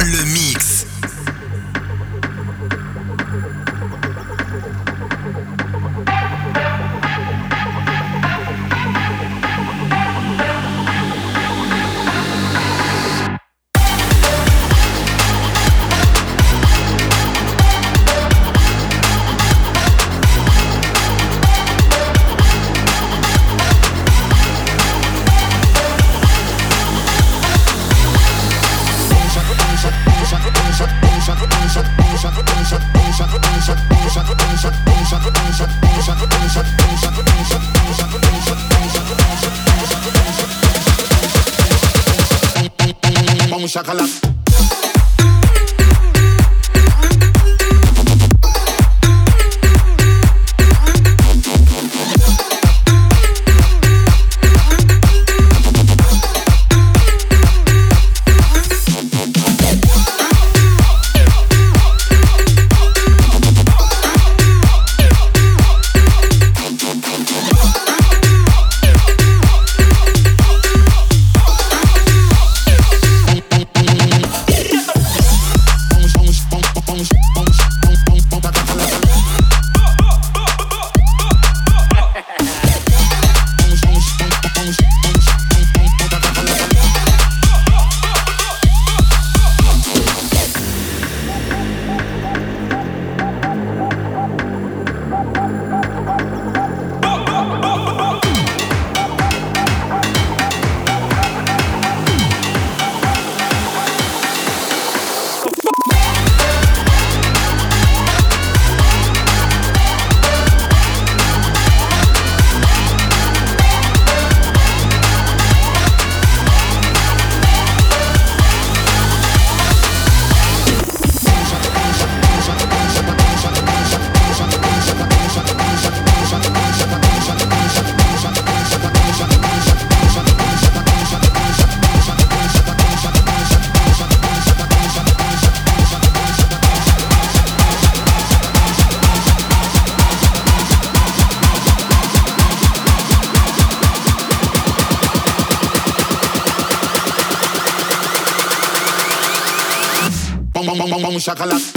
Le mix. Chocolate. Chocolate.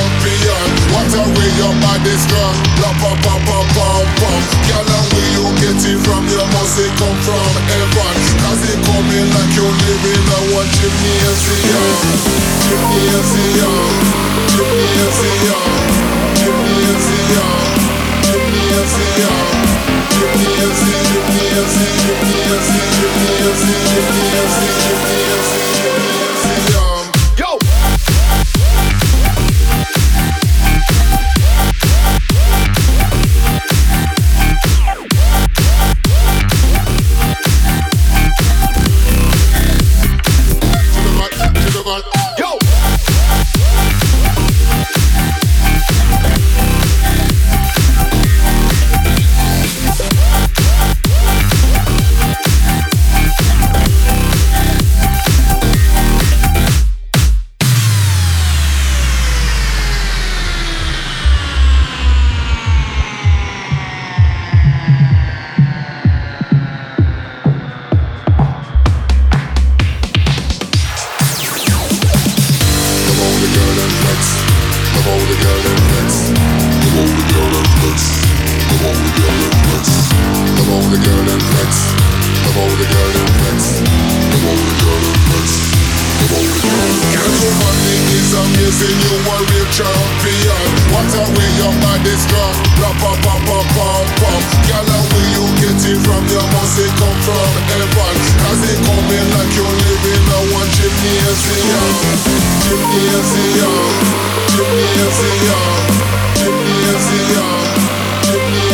champion What a way your body strong La pa pa pa pam pam Girl and where you get it from Your must come from heaven Cause it coming like you live in a one gymnasium Gymnasium Gymnasium Gymnasium Gymnasium Gymnasium Gymnasium Gymnasium Gymnasium Gymnasium Gymnasium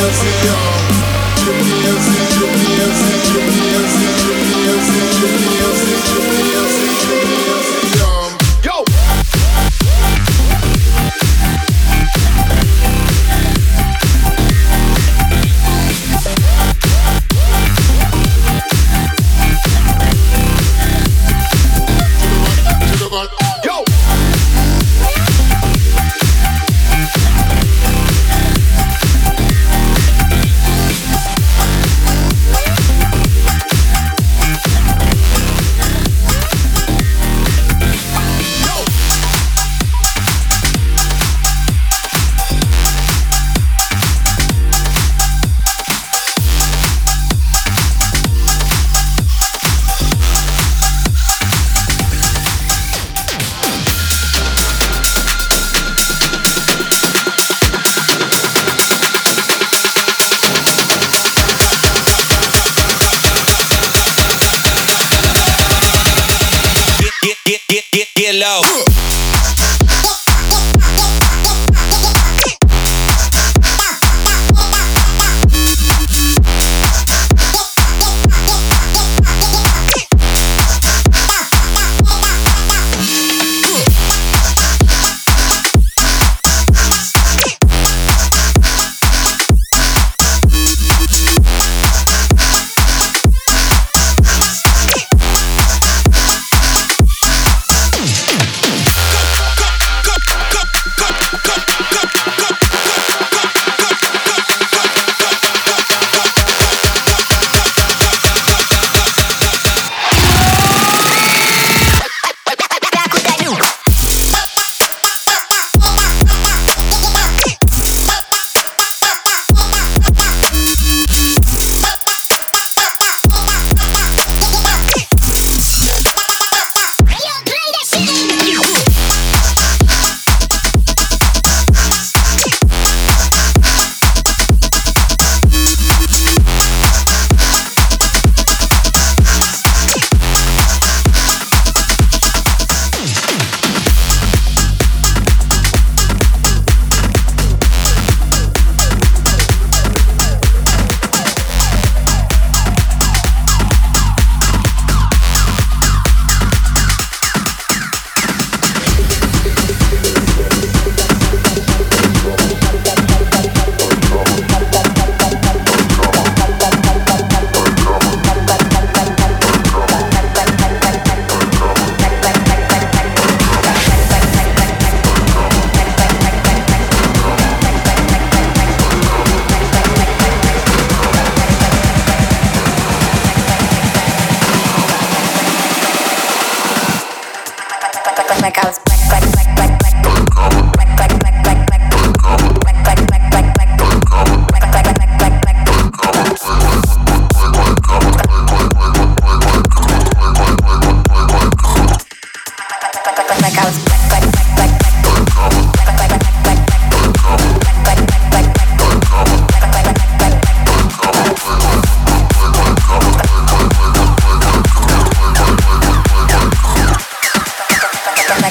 Cause we are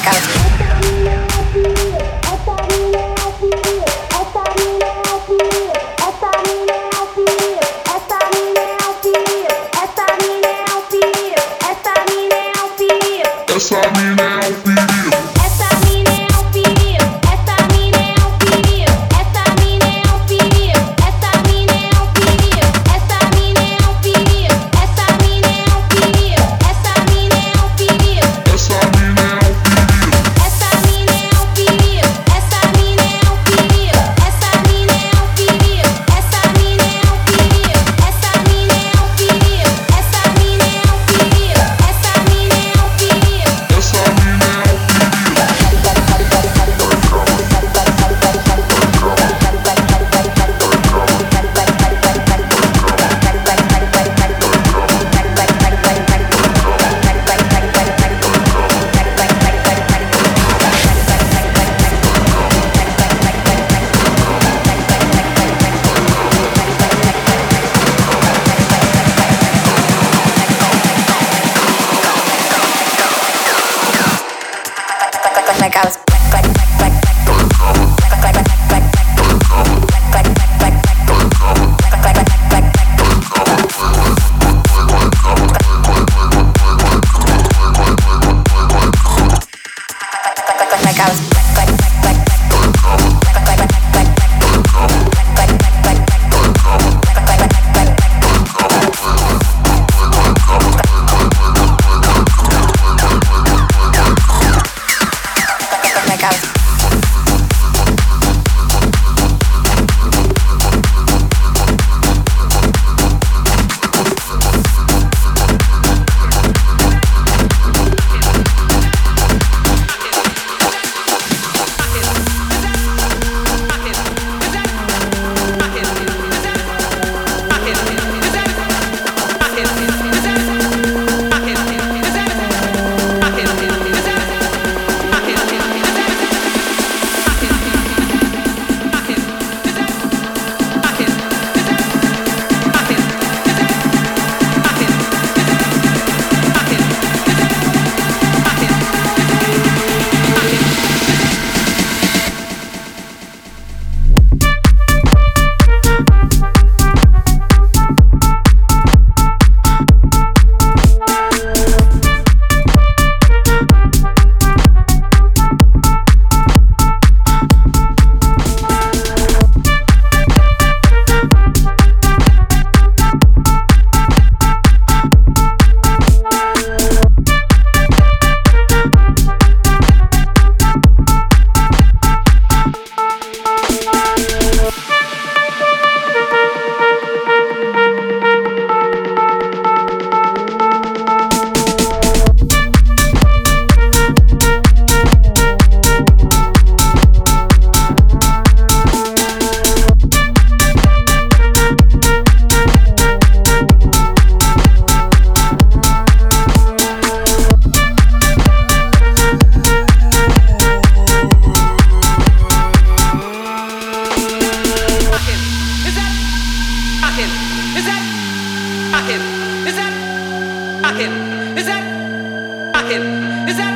Podcast. fucking? Is that fucking? Is that fucking? Is that fucking? Is that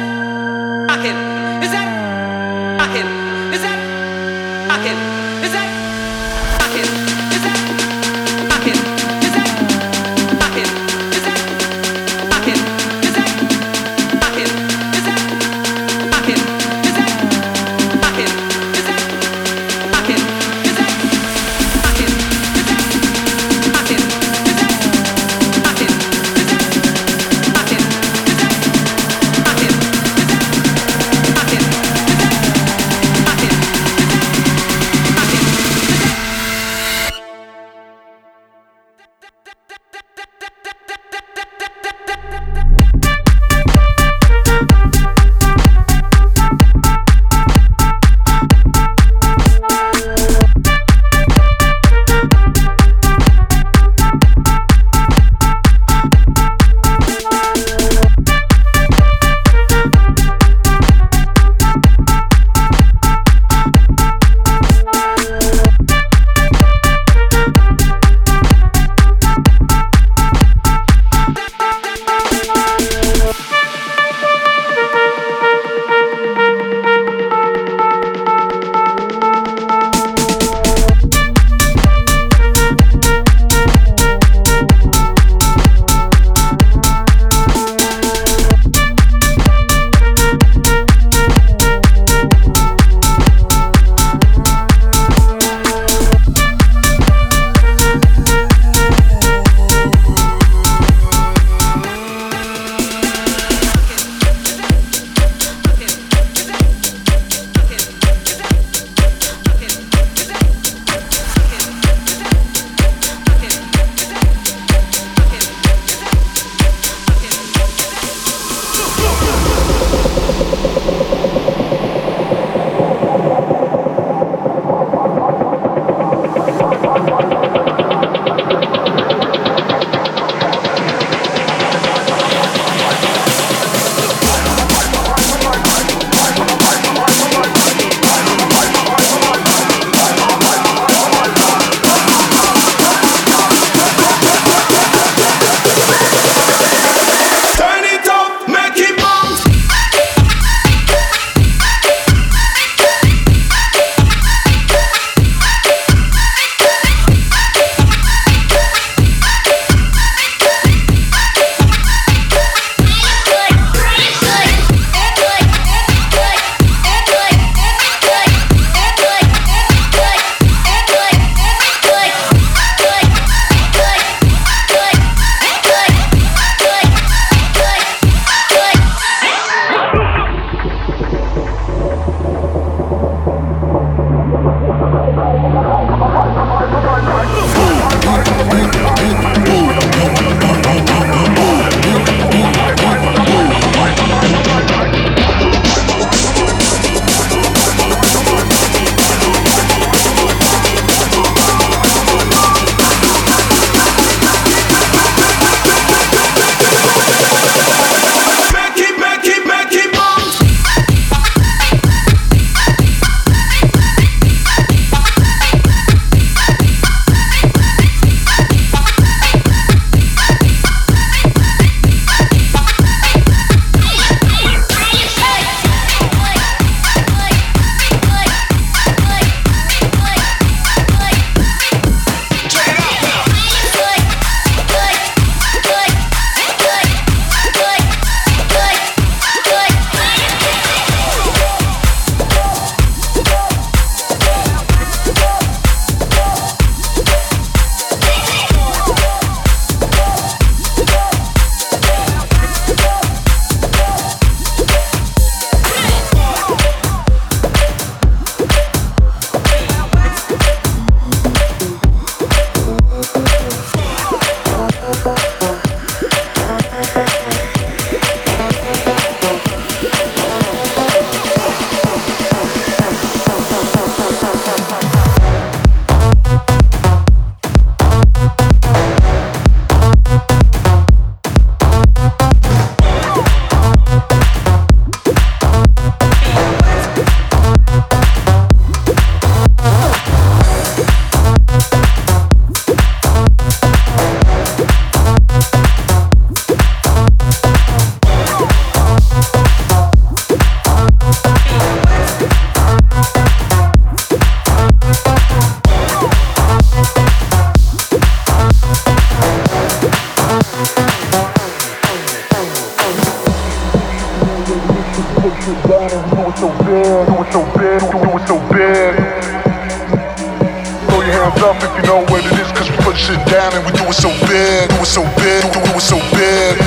hands up if you know what it is, cause we put shit down and we do it so big, do it so big, do, do it so big.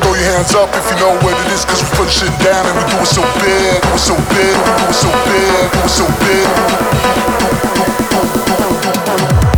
Throw your hands up if you know what it is, cause we put shit down and we do it so big, do it so big, do, do it so big, do it so big. Do, do, do, do, do, do, do, do.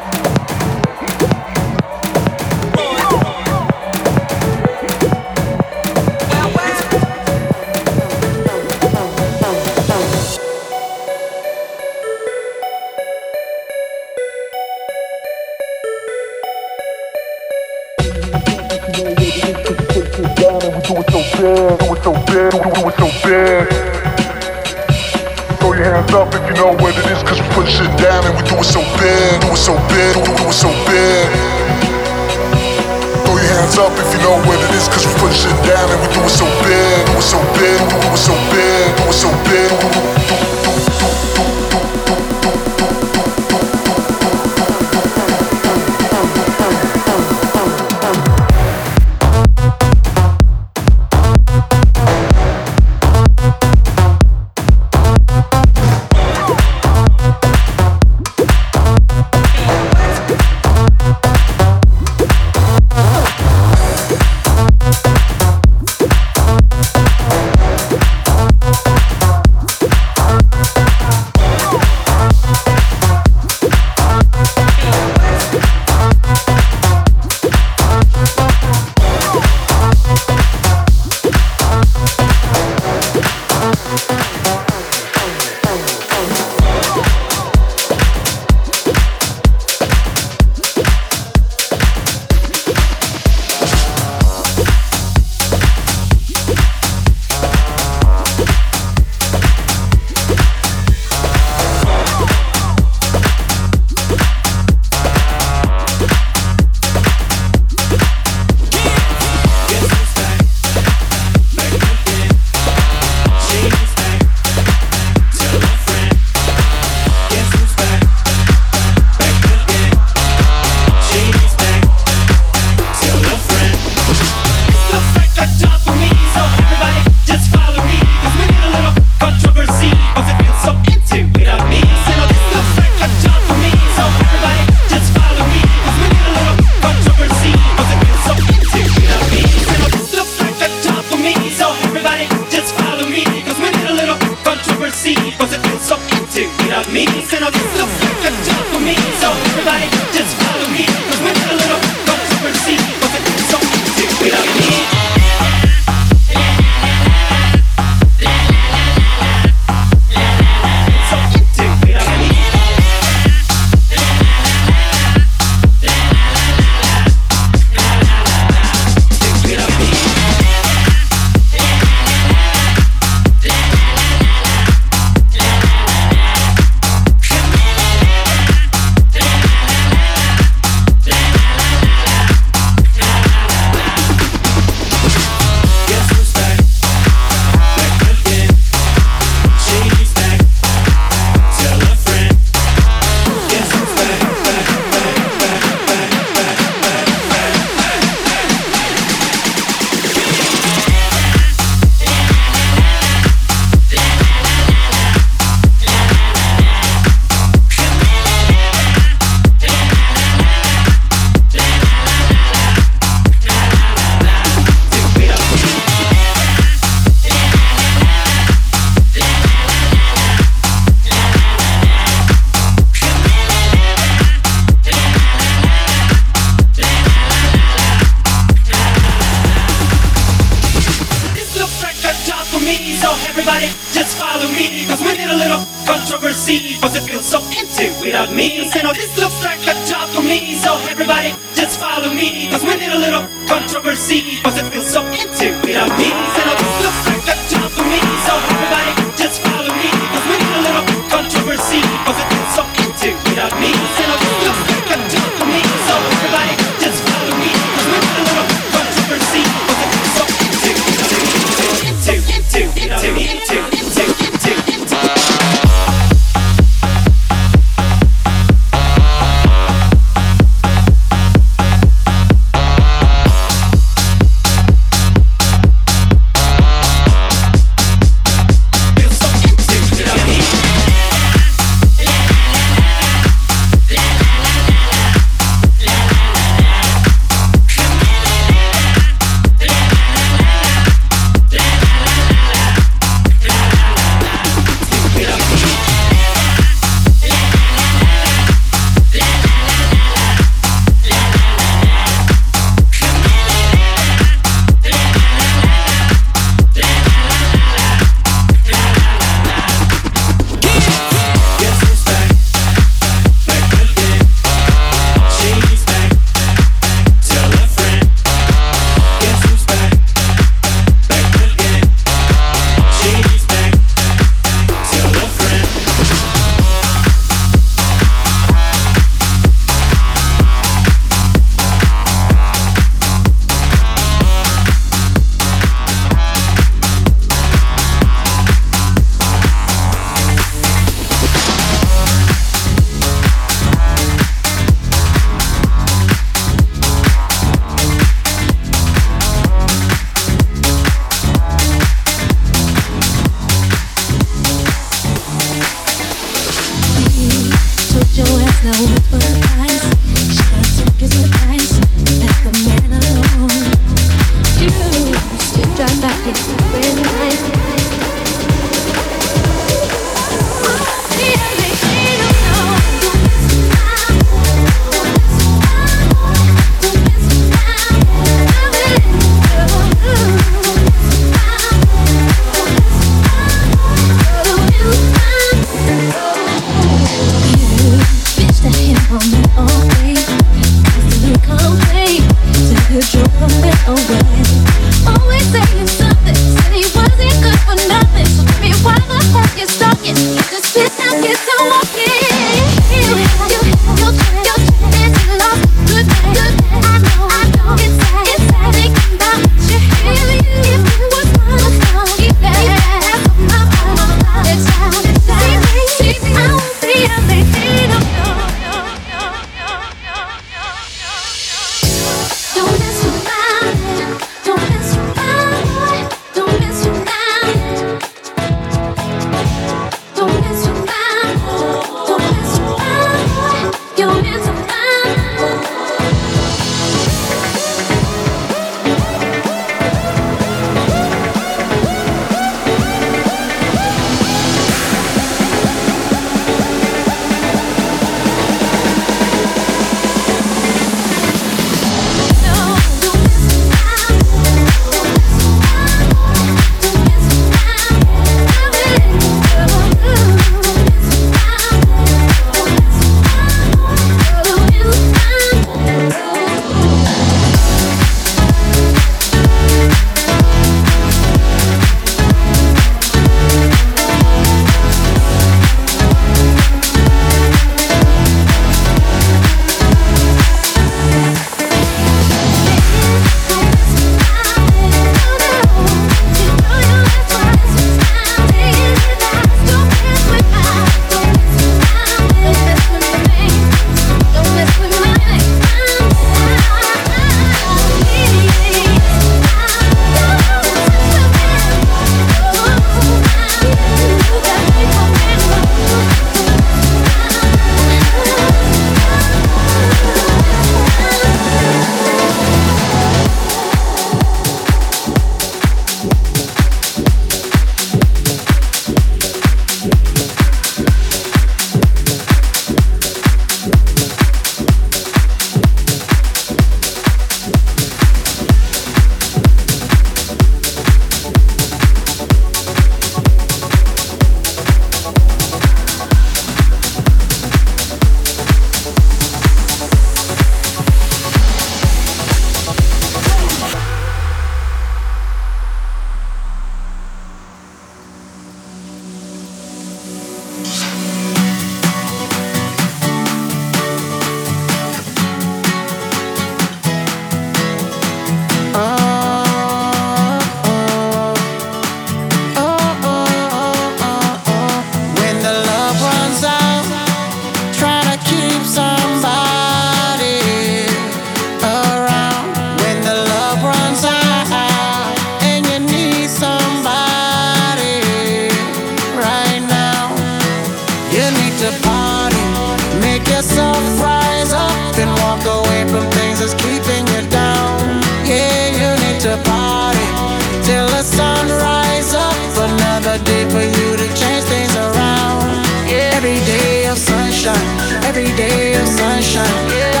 Sunshine. Gotta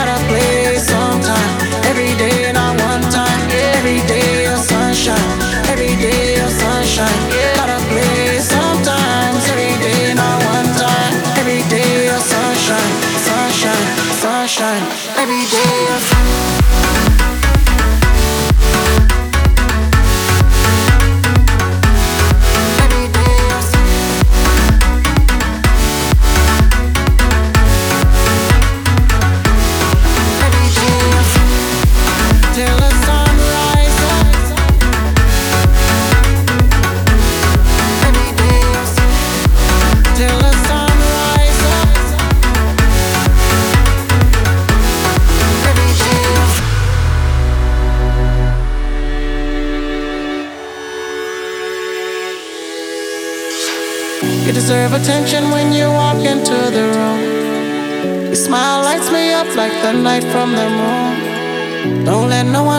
Don't no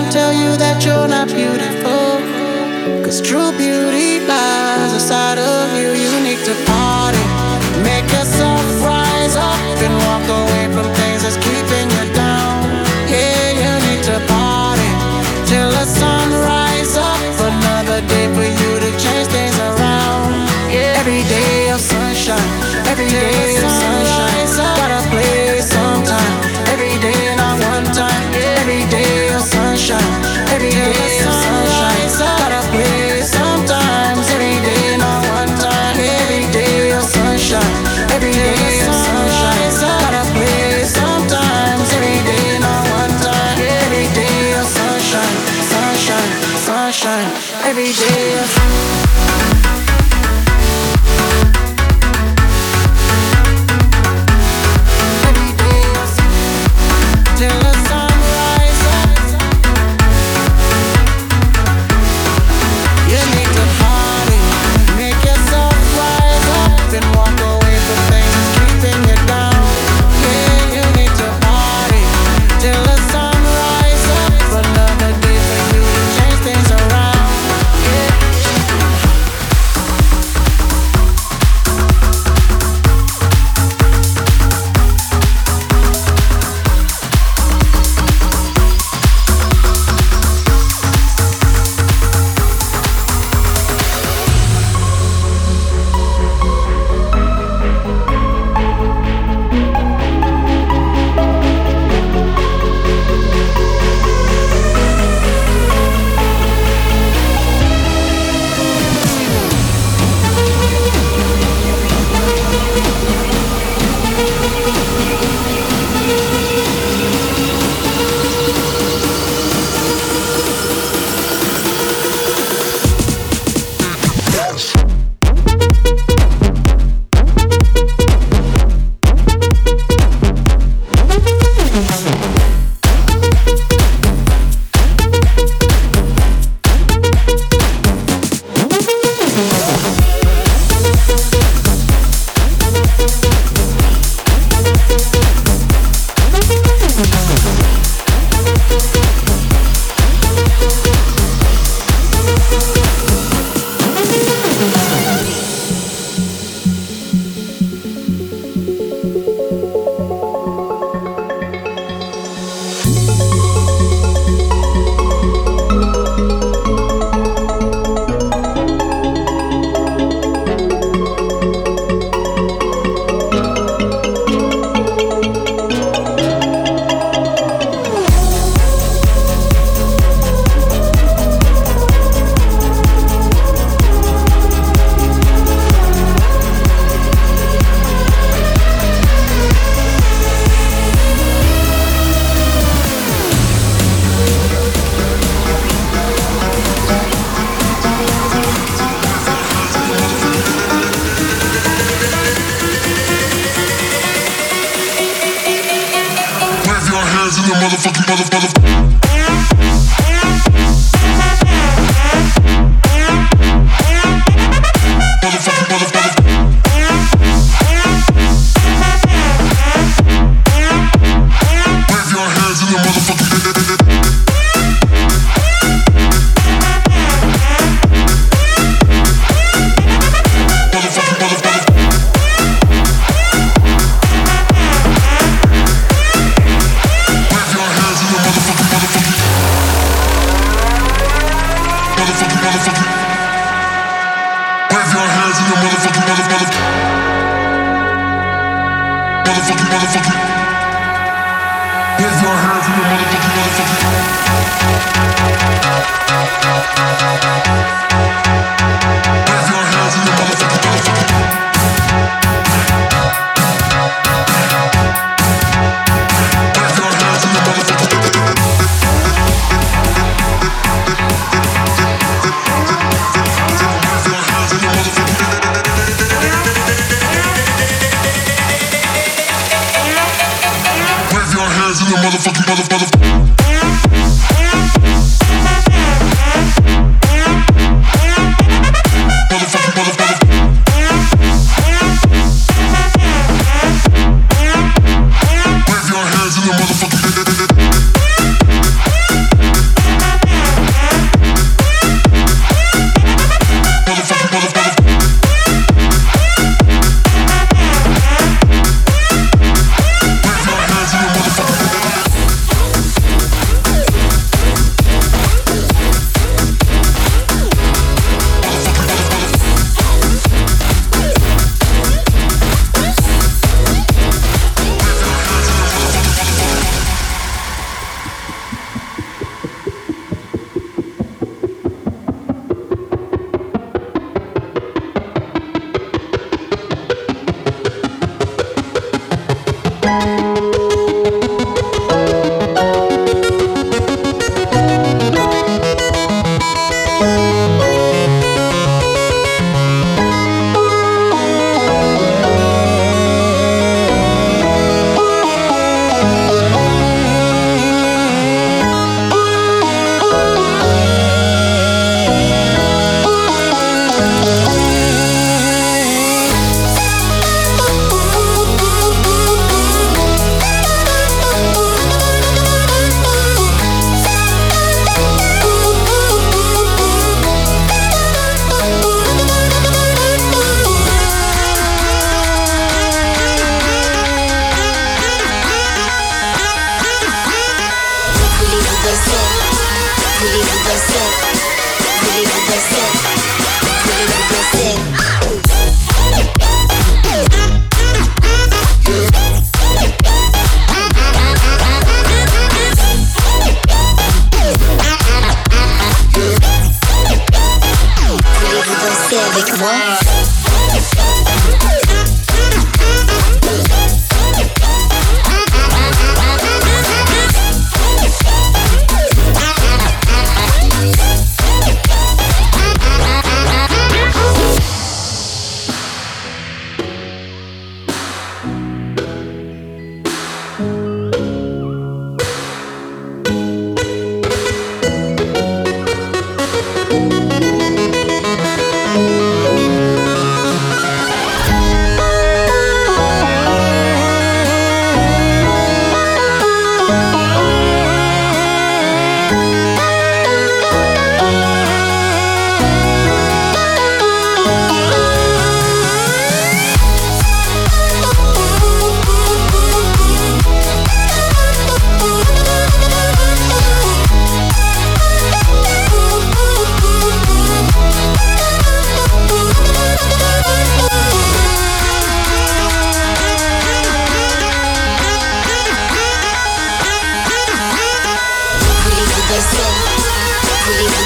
sunshine. Every day motherfucker.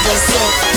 represent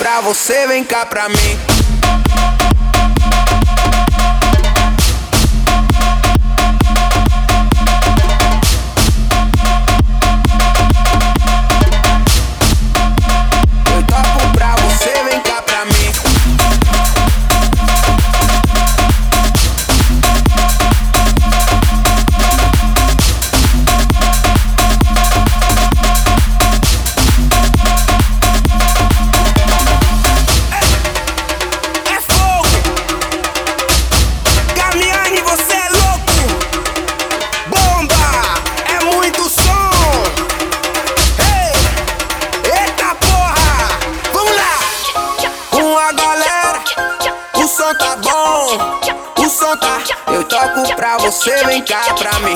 pra você, vem cá pra mim.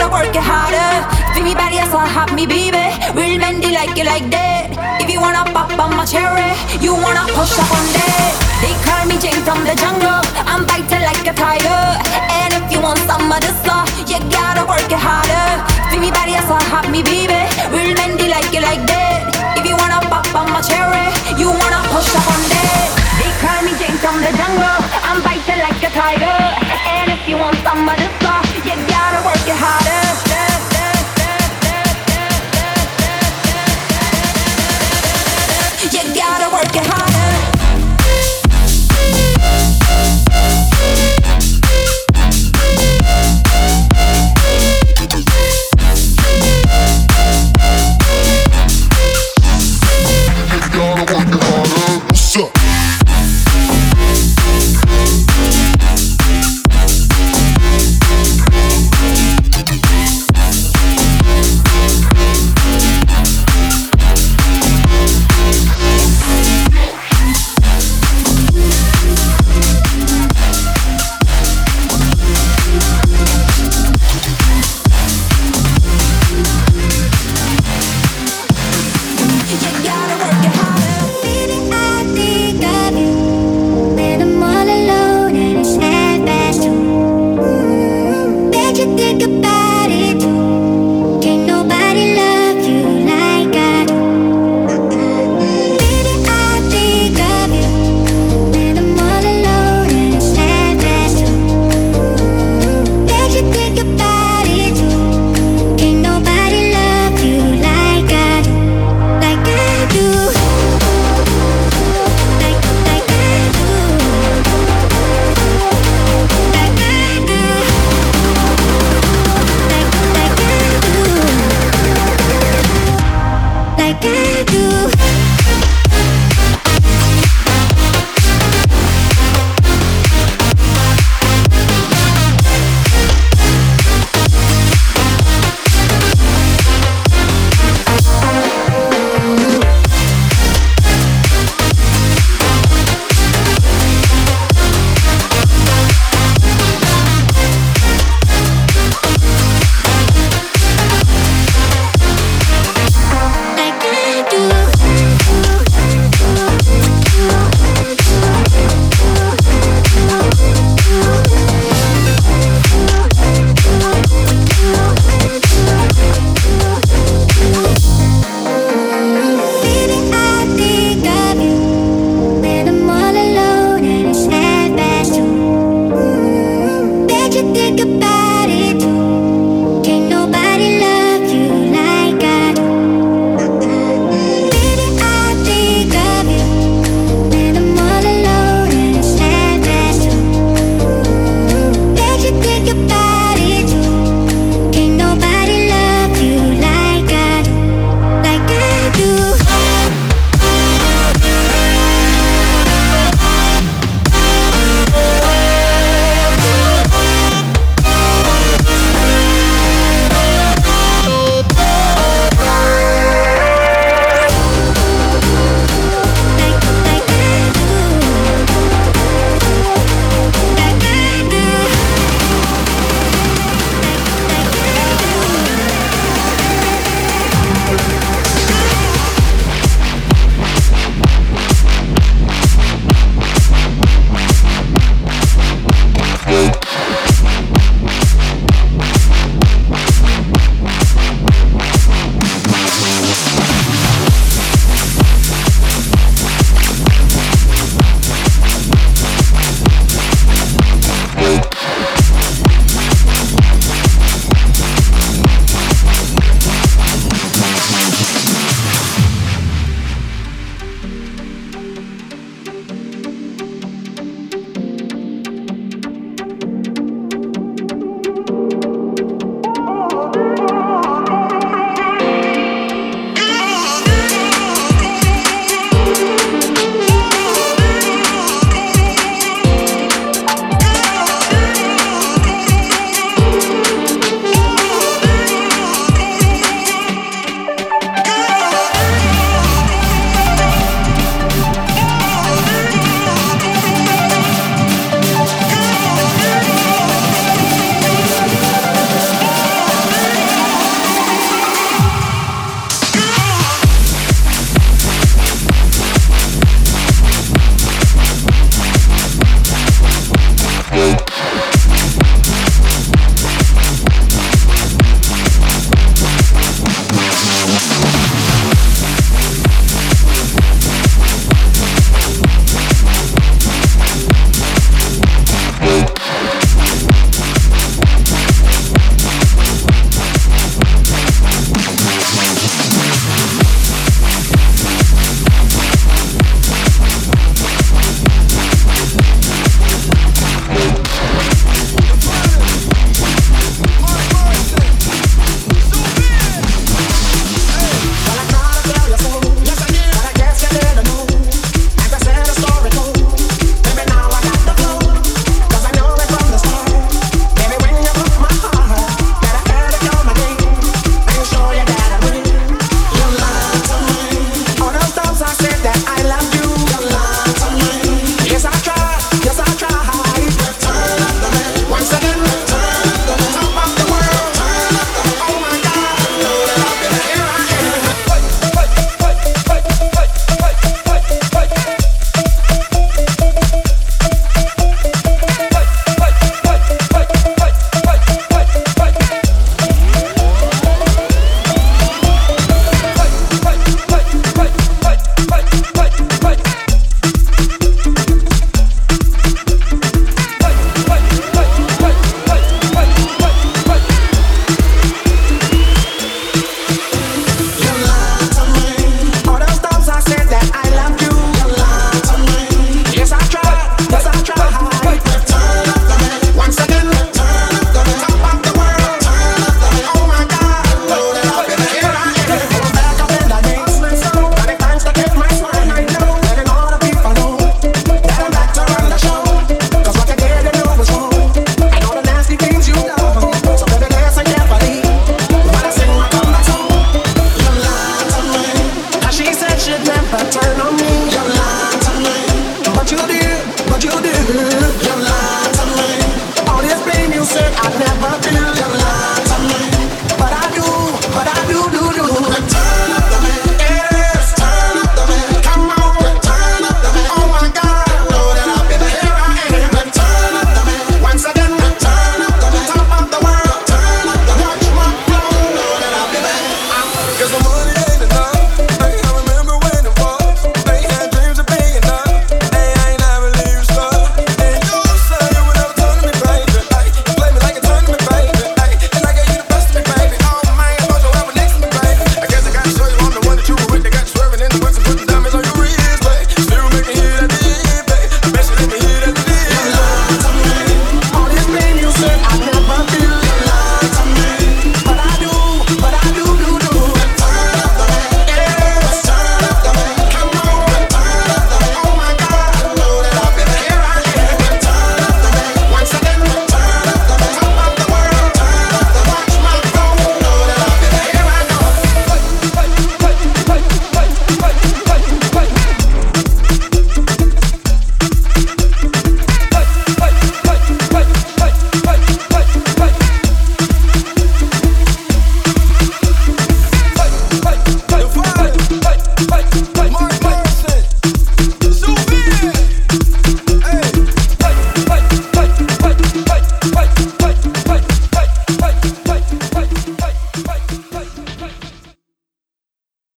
gotta work it harder. Feel me body, so have me baby. Real Mendy like you like that. If you wanna pop on my cherry, you wanna push up on that. They call me Jane from the jungle. I'm biting like a tiger. And if you want some of the stuff, you gotta work it harder. Feel me body, so have me baby. Real Mendy like you like that. If you wanna pop on my cherry, you wanna push up on that. Me jungle. I'm biting like a tiger. And if you want some of stuff, you gotta work it harder. You gotta work it harder.